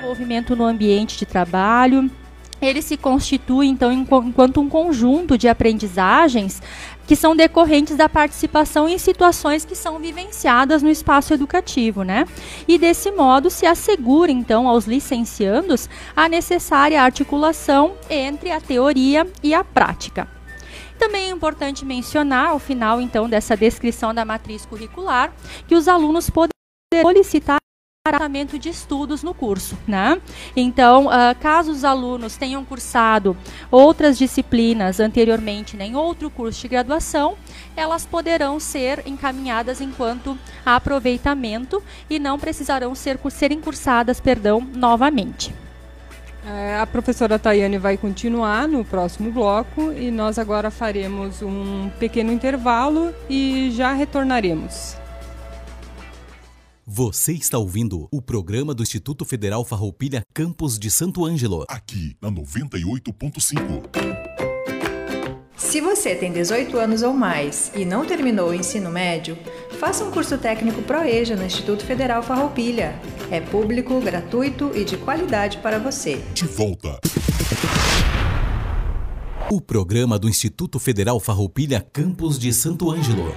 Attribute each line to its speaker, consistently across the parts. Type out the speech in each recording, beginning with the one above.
Speaker 1: Movimento no ambiente de trabalho, ele se constitui, então, enquanto um conjunto de aprendizagens que são decorrentes da participação em situações que são vivenciadas no espaço educativo, né? E desse modo se assegura, então, aos licenciandos a necessária articulação entre a teoria e a prática. Também é importante mencionar, ao final, então, dessa descrição da matriz curricular, que os alunos poderão solicitar tratamento de estudos no curso, né? Então, uh, caso os alunos tenham cursado outras disciplinas anteriormente em outro curso de graduação, elas poderão ser encaminhadas enquanto aproveitamento e não precisarão ser serem cursadas, perdão, novamente.
Speaker 2: É, a professora Tayane vai continuar no próximo bloco e nós agora faremos um pequeno intervalo e já retornaremos.
Speaker 3: Você está ouvindo o programa do Instituto Federal Farroupilha Campos de Santo Ângelo.
Speaker 4: Aqui na 98.5.
Speaker 5: Se você tem 18 anos ou mais e não terminou o ensino médio, faça um curso técnico ProEja no Instituto Federal Farroupilha. É público, gratuito e de qualidade para você.
Speaker 4: De volta.
Speaker 3: O programa do Instituto Federal Farroupilha Campos de Santo Ângelo.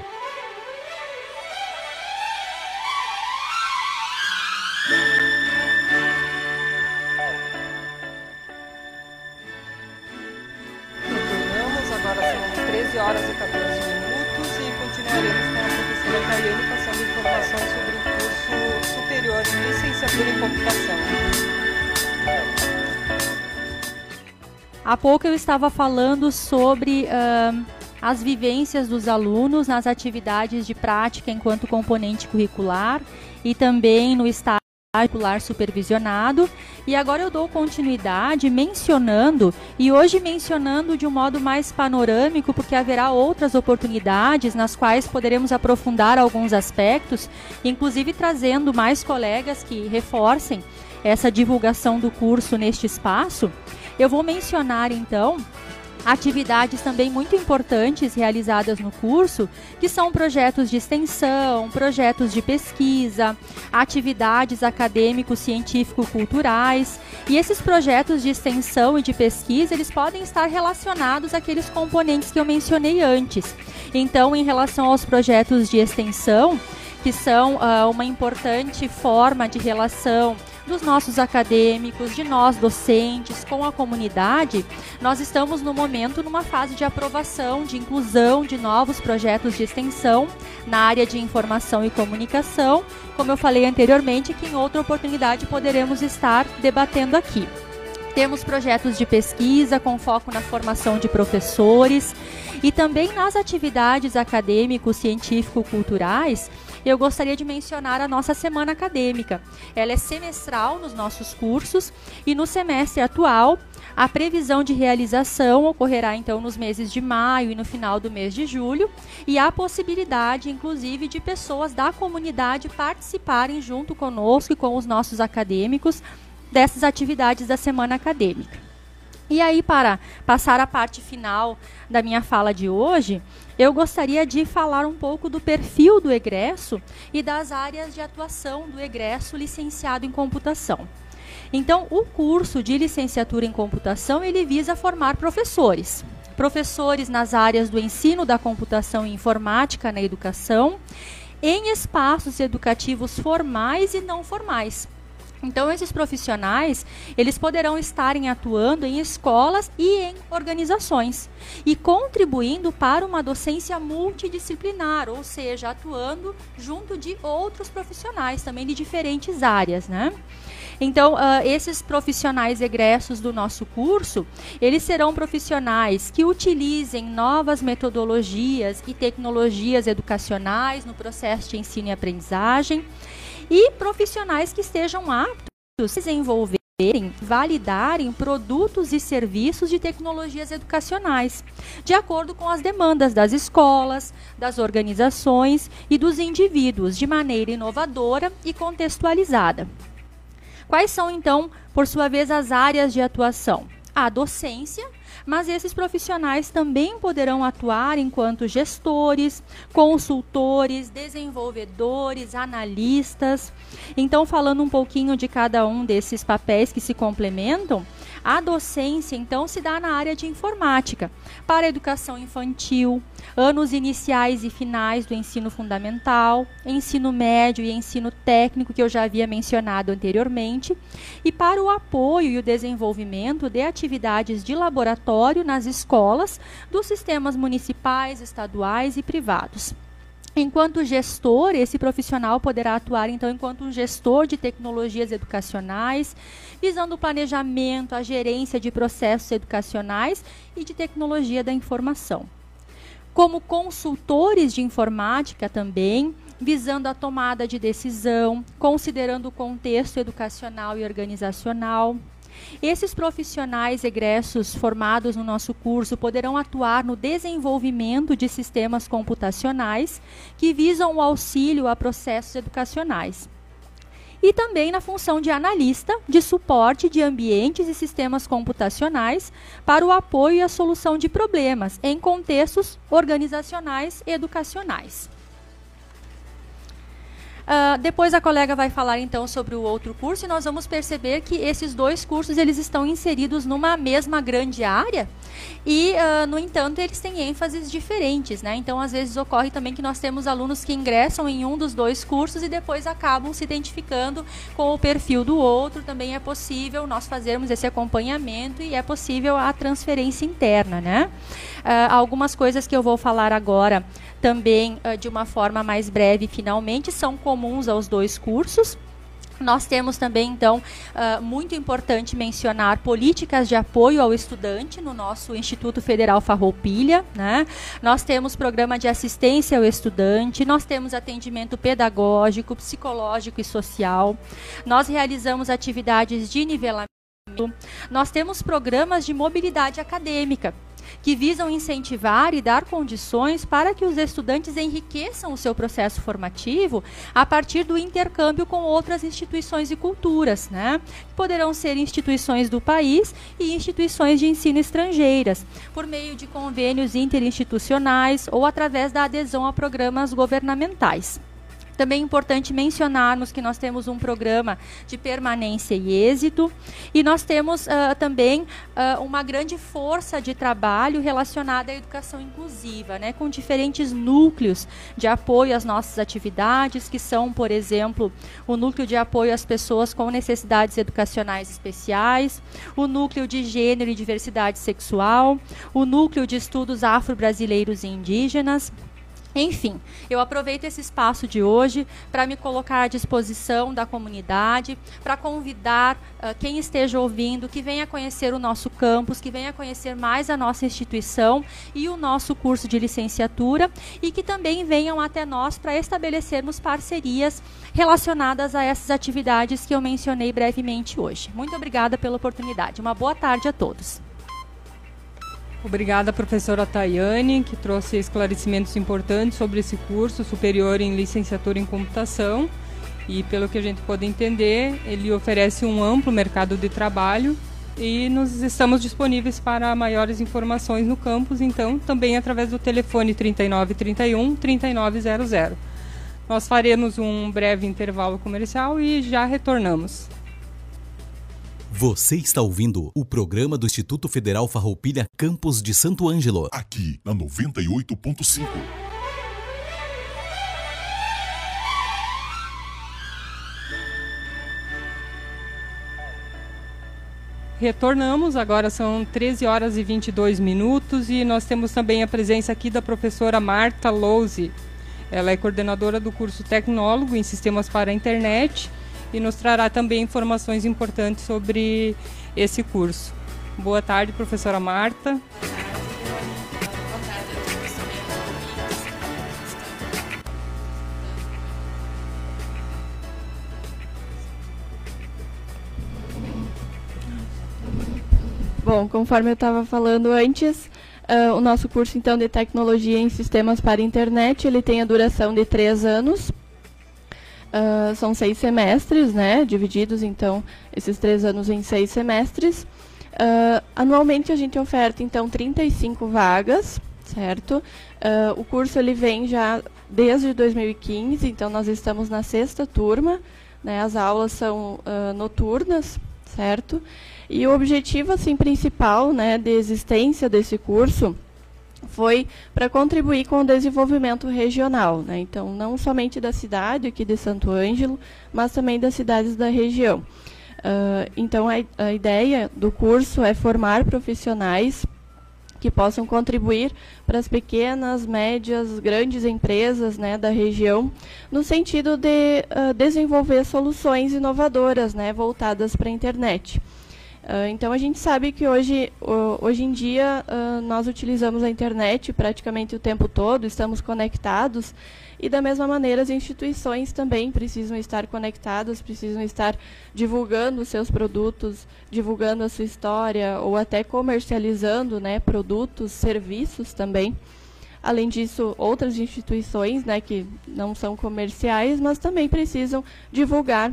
Speaker 1: Há pouco eu estava falando sobre uh, as vivências dos alunos nas atividades de prática enquanto componente curricular e também no estágio curricular supervisionado. E agora eu dou continuidade mencionando, e hoje mencionando de um modo mais panorâmico, porque haverá outras oportunidades nas quais poderemos aprofundar alguns aspectos, inclusive trazendo mais colegas que reforcem essa divulgação do curso neste espaço. Eu vou mencionar então atividades também muito importantes realizadas no curso, que são projetos de extensão, projetos de pesquisa, atividades acadêmicos, científico-culturais. E esses projetos de extensão e de pesquisa, eles podem estar relacionados àqueles componentes que eu mencionei antes. Então, em relação aos projetos de extensão, que são uh, uma importante forma de relação dos nossos acadêmicos, de nós docentes, com a comunidade, nós estamos no momento numa fase de aprovação, de inclusão de novos projetos de extensão na área de informação e comunicação, como eu falei anteriormente, que em outra oportunidade poderemos estar debatendo aqui. Temos projetos de pesquisa com foco na formação de professores e também nas atividades acadêmicos, científico-culturais eu gostaria de mencionar a nossa semana acadêmica. Ela é semestral nos nossos cursos e no semestre atual a previsão de realização ocorrerá então nos meses de maio e no final do mês de julho, e há possibilidade, inclusive, de pessoas da comunidade participarem junto conosco e com os nossos acadêmicos dessas atividades da semana acadêmica. E aí, para passar a parte final da minha fala de hoje, eu gostaria de falar um pouco do perfil do egresso e das áreas de atuação do egresso licenciado em computação. Então, o curso de licenciatura em computação, ele visa formar professores. Professores nas áreas do ensino da computação e informática na educação, em espaços educativos formais e não formais. Então, esses profissionais, eles poderão estarem atuando em escolas e em organizações e contribuindo para uma docência multidisciplinar, ou seja, atuando junto de outros profissionais também de diferentes áreas, né? Então, uh, esses profissionais egressos do nosso curso, eles serão profissionais que utilizem novas metodologias e tecnologias educacionais no processo de ensino e aprendizagem e profissionais que estejam aptos a desenvolverem, validarem produtos e serviços de tecnologias educacionais, de acordo com as demandas das escolas, das organizações e dos indivíduos, de maneira inovadora e contextualizada. Quais são, então, por sua vez, as áreas de atuação? A docência, mas esses profissionais também poderão atuar enquanto gestores, consultores, desenvolvedores, analistas. Então, falando um pouquinho de cada um desses papéis que se complementam, a docência, então, se dá na área de informática, para educação infantil, anos iniciais e finais do ensino fundamental, ensino médio e ensino técnico, que eu já havia mencionado anteriormente, e para o apoio e o desenvolvimento de atividades de laboratório nas escolas dos sistemas municipais, estaduais e privados. Enquanto gestor, esse profissional poderá atuar então enquanto um gestor de tecnologias educacionais, visando o planejamento, a gerência de processos educacionais e de tecnologia da informação. Como consultores de informática também, visando a tomada de decisão, considerando o contexto educacional e organizacional, esses profissionais egressos formados no nosso curso poderão atuar no desenvolvimento de sistemas computacionais que visam o auxílio a processos educacionais. E também na função de analista de suporte de ambientes e sistemas computacionais para o apoio e a solução de problemas em contextos organizacionais e educacionais. Uh, depois a colega vai falar então sobre o outro curso e nós vamos perceber que esses dois cursos eles estão inseridos numa mesma grande área e, uh, no entanto, eles têm ênfases diferentes, né? Então, às vezes ocorre também que nós temos alunos que ingressam em um dos dois cursos e depois acabam se identificando com o perfil do outro. Também é possível nós fazermos esse acompanhamento e é possível a transferência interna, né? Uh, algumas coisas que eu vou falar agora também uh, de uma forma mais breve, finalmente, são comuns aos dois cursos. Nós temos também, então, uh, muito importante mencionar políticas de apoio ao estudante no nosso Instituto Federal Farroupilha. Né? Nós temos programa de assistência ao estudante, nós temos atendimento pedagógico, psicológico e social. Nós realizamos atividades de nivelamento. Nós temos programas de mobilidade acadêmica, que visam incentivar e dar condições para que os estudantes enriqueçam o seu processo formativo a partir do intercâmbio com outras instituições e culturas, né? Poderão ser instituições do país e instituições de ensino estrangeiras, por meio de convênios interinstitucionais ou através da adesão a programas governamentais. Também é importante mencionarmos que nós temos um programa de permanência e êxito. E nós temos uh, também uh, uma grande força de trabalho relacionada à educação inclusiva, né, com diferentes núcleos de apoio às nossas atividades, que são, por exemplo, o núcleo de apoio às pessoas com necessidades educacionais especiais, o núcleo de gênero e diversidade sexual, o núcleo de estudos afro-brasileiros e indígenas, enfim, eu aproveito esse espaço de hoje para me colocar à disposição da comunidade, para convidar uh, quem esteja ouvindo que venha conhecer o nosso campus, que venha conhecer mais a nossa instituição e o nosso curso de licenciatura e que também venham até nós para estabelecermos parcerias relacionadas a essas atividades que eu mencionei brevemente hoje. Muito obrigada pela oportunidade. Uma boa tarde a todos.
Speaker 2: Obrigada, professora Tayane, que trouxe esclarecimentos importantes sobre esse curso superior em licenciatura em computação. E pelo que a gente pode entender, ele oferece um amplo mercado de trabalho e nós estamos disponíveis para maiores informações no campus, então também através do telefone 3931 3900. Nós faremos um breve intervalo comercial e já retornamos.
Speaker 3: Você está ouvindo o programa do Instituto Federal Farroupilha Campos de Santo Ângelo.
Speaker 4: Aqui na 98.5.
Speaker 2: Retornamos, agora são 13 horas e 22 minutos e nós temos também a presença aqui da professora Marta Louze. Ela é coordenadora do curso Tecnólogo em Sistemas para a Internet e nos trará também informações importantes sobre esse curso. Boa tarde, professora Marta.
Speaker 6: Bom, conforme eu estava falando antes, uh, o nosso curso então de tecnologia em sistemas para internet, ele tem a duração de três anos. Uh, são seis semestres, né? Divididos então esses três anos em seis semestres. Uh, anualmente a gente oferta então 35 vagas, certo? o curso ele vem já desde 2015, então nós estamos na sexta turma, né? As aulas são noturnas, certo? E o objetivo assim principal, né, de existência desse curso foi para contribuir com o desenvolvimento regional, né? Então, não somente da cidade aqui de Santo Ângelo, mas também das cidades da região. Uh, então, a, a ideia do curso é formar profissionais que possam contribuir para as pequenas, médias, grandes empresas né, da região, no sentido de uh, desenvolver soluções inovadoras né, voltadas para a internet. Uh, então a gente sabe que hoje, hoje em dia uh, nós utilizamos a internet praticamente o tempo todo, estamos conectados e da mesma maneira as instituições também precisam estar conectadas, precisam estar divulgando os seus produtos, divulgando a sua história ou até comercializando né, produtos, serviços também. Além disso, outras instituições né, que não são comerciais, mas também precisam divulgar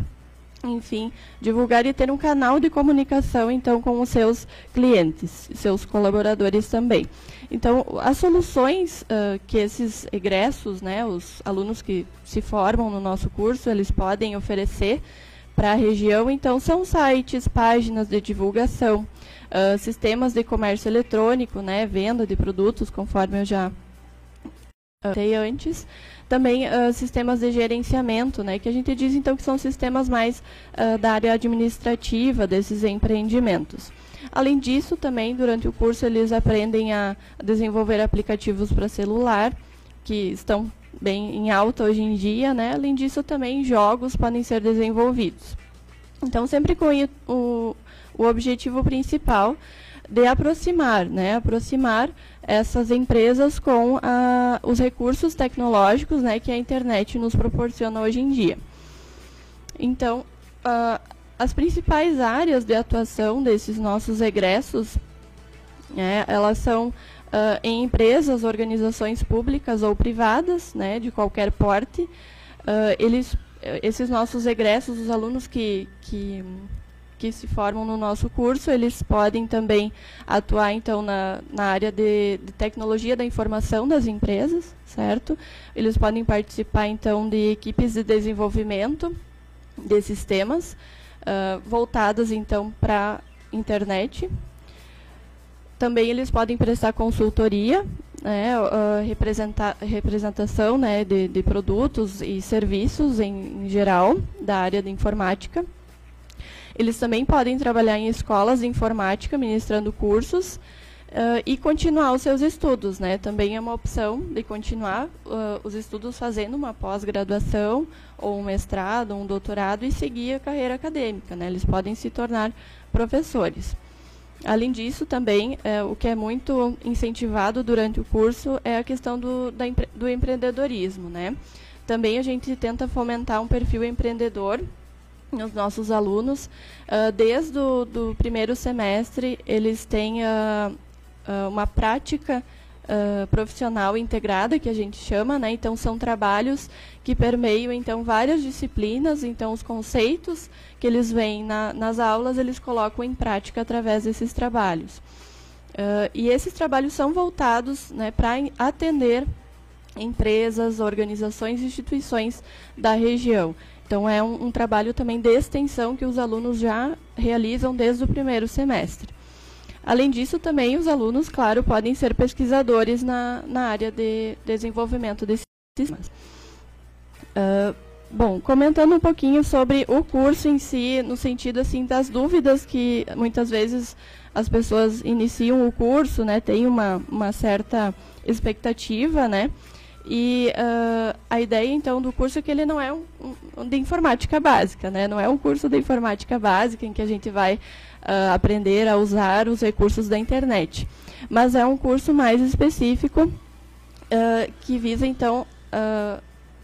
Speaker 6: enfim, divulgar e ter um canal de comunicação então com os seus clientes, seus colaboradores também. Então, as soluções uh, que esses egressos, né, os alunos que se formam no nosso curso, eles podem oferecer para a região, então, são sites, páginas de divulgação, uh, sistemas de comércio eletrônico, né, venda de produtos, conforme eu já falei antes, também uh, sistemas de gerenciamento, né, que a gente diz então que são sistemas mais uh, da área administrativa desses empreendimentos. Além disso, também durante o curso eles aprendem a desenvolver aplicativos para celular, que estão bem em alta hoje em dia, né? Além disso, também jogos podem ser desenvolvidos. Então, sempre com o, o objetivo principal de aproximar, né? Aproximar essas empresas com ah, os recursos tecnológicos né, que a internet nos proporciona hoje em dia. Então, ah, as principais áreas de atuação desses nossos egressos, né, elas são ah, em empresas, organizações públicas ou privadas, né, de qualquer porte. eles, esses nossos egressos, os alunos que, que que se formam no nosso curso, eles podem também atuar então na, na área de, de, tecnologia da informação das empresas, certo? Eles podem participar então de equipes de desenvolvimento de sistemas uh, voltadas então para internet. Também eles podem prestar consultoria, né, uh, representação né, de, de, produtos e serviços em, em geral da área de informática. Eles também podem trabalhar em escolas de informática, ministrando cursos uh, e continuar os seus estudos. Né? Também é uma opção de continuar uh, os estudos fazendo uma pós-graduação, ou um mestrado, ou um doutorado e seguir a carreira acadêmica. Né? Eles podem se tornar professores. Além disso, também, é, o que é muito incentivado durante o curso é a questão do, da, do empreendedorismo. Né? Também a gente tenta fomentar um perfil empreendedor os nossos alunos, uh, desde o do primeiro semestre, eles têm uh, uh, uma prática profissional integrada, que a gente chama, né? Então, são trabalhos que permeiam, então, várias disciplinas, então, os conceitos que eles veem na, nas aulas, eles colocam em prática através desses trabalhos. e esses trabalhos são voltados né, para atender empresas, organizações e instituições da região. Então, é um, um, trabalho também de extensão que os alunos já realizam desde o primeiro semestre. Além disso, também os alunos, claro, podem ser pesquisadores na, na área de desenvolvimento desses sistemas. Uh, Bom, comentando um pouquinho sobre o curso em si, no sentido assim das dúvidas que muitas vezes as pessoas iniciam o curso, né, tem uma, uma certa expectativa, né, e uh, a ideia então do curso é que ele não é um, um, de informática básica, né, não é um curso de informática básica em que a gente vai uh, aprender a usar os recursos da internet, mas é um curso mais específico uh, que visa então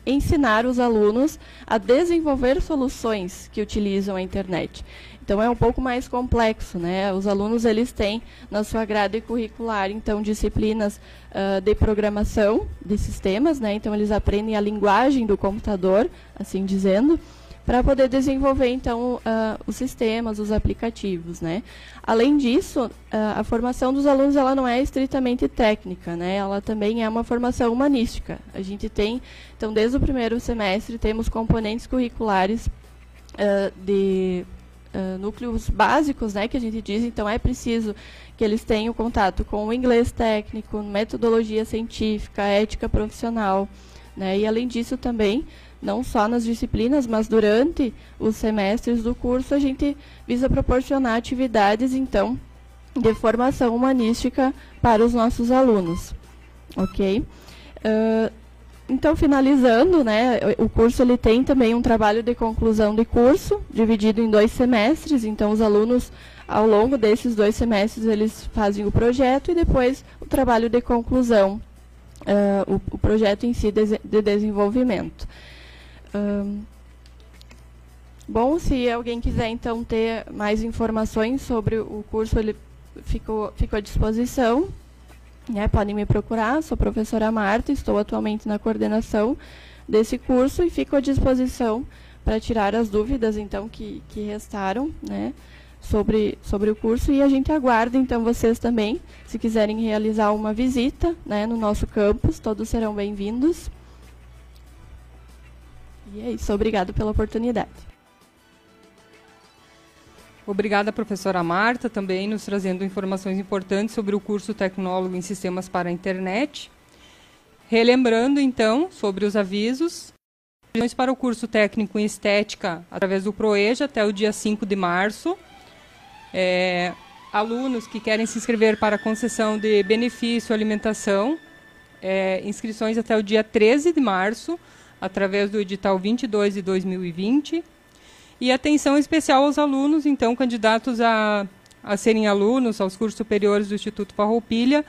Speaker 6: ensinar os alunos a desenvolver soluções que utilizam a internet. Então é um pouco mais complexo, né? Os alunos eles têm na sua grade curricular então disciplinas uh, de programação de sistemas, né? Então eles aprendem a linguagem do computador, assim dizendo, para poder desenvolver então uh, os sistemas, os aplicativos, né? Além disso, uh, a formação dos alunos ela não é estritamente técnica, né? Ela também é uma formação humanística. A gente tem então desde o primeiro semestre temos componentes curriculares uh, de núcleos básicos, né? Que a gente diz então é preciso que eles tenham contato com o inglês técnico, metodologia científica, ética profissional, né? E além disso também não só nas disciplinas, mas durante os semestres do curso, a gente visa proporcionar atividades, então, de formação humanística para os nossos alunos. Ok? Uh, então, finalizando, né, o curso ele tem também um trabalho de conclusão de curso, dividido em dois semestres. Então, os alunos, ao longo desses dois semestres, eles fazem o projeto e depois o trabalho de conclusão, uh, o, o, projeto em si de, de desenvolvimento bom, se alguém quiser então ter mais informações sobre o curso, ele ficou, ficou à disposição. Né, podem me procurar, sou professora Marta, estou atualmente na coordenação desse curso e fico à disposição para tirar as dúvidas então que, que restaram né, sobre, sobre o curso e a gente aguarda então vocês também, se quiserem realizar uma visita né, no nosso campus, todos serão bem-vindos. E é isso. Obrigado pela oportunidade.
Speaker 2: Obrigada, professora Marta, também nos trazendo informações importantes sobre o curso Tecnólogo em Sistemas para a Internet. Relembrando, então, sobre os avisos. Para o curso técnico em estética através do ProEja até o dia 5 de março. É, alunos que querem se inscrever para concessão de benefício alimentação, é, inscrições até o dia 13 de março através do edital 22 de 2020. E atenção especial aos alunos, então, candidatos a, a serem alunos aos cursos superiores do Instituto Farroupilha,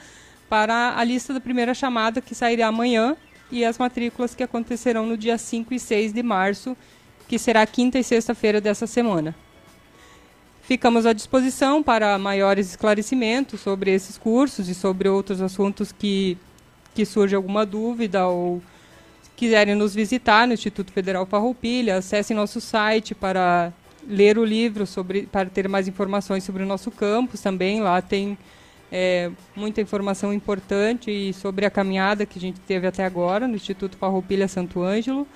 Speaker 2: para a lista da primeira chamada que sairá amanhã e as matrículas que acontecerão no dia 5 e 6 de março, que será quinta e sexta-feira dessa semana. Ficamos à disposição para maiores esclarecimentos sobre esses cursos e sobre outros assuntos que, que surge alguma dúvida ou quiserem nos visitar no Instituto Federal Farroupilha, acessem nosso site para ler o livro sobre para ter mais informações sobre o nosso campus também. Lá tem é, muita informação importante e sobre a caminhada que a gente teve até agora no Instituto Farroupilha Santo Ângelo.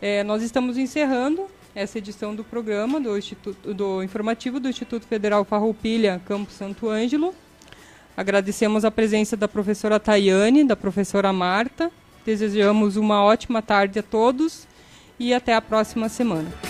Speaker 2: É, nós estamos encerrando essa edição do programa do Instituto do informativo do Instituto Federal Farroupilha Campus Santo Ângelo. Agradecemos a presença da professora Tayane da professora Marta Desejamos uma ótima tarde a todos e até a próxima semana.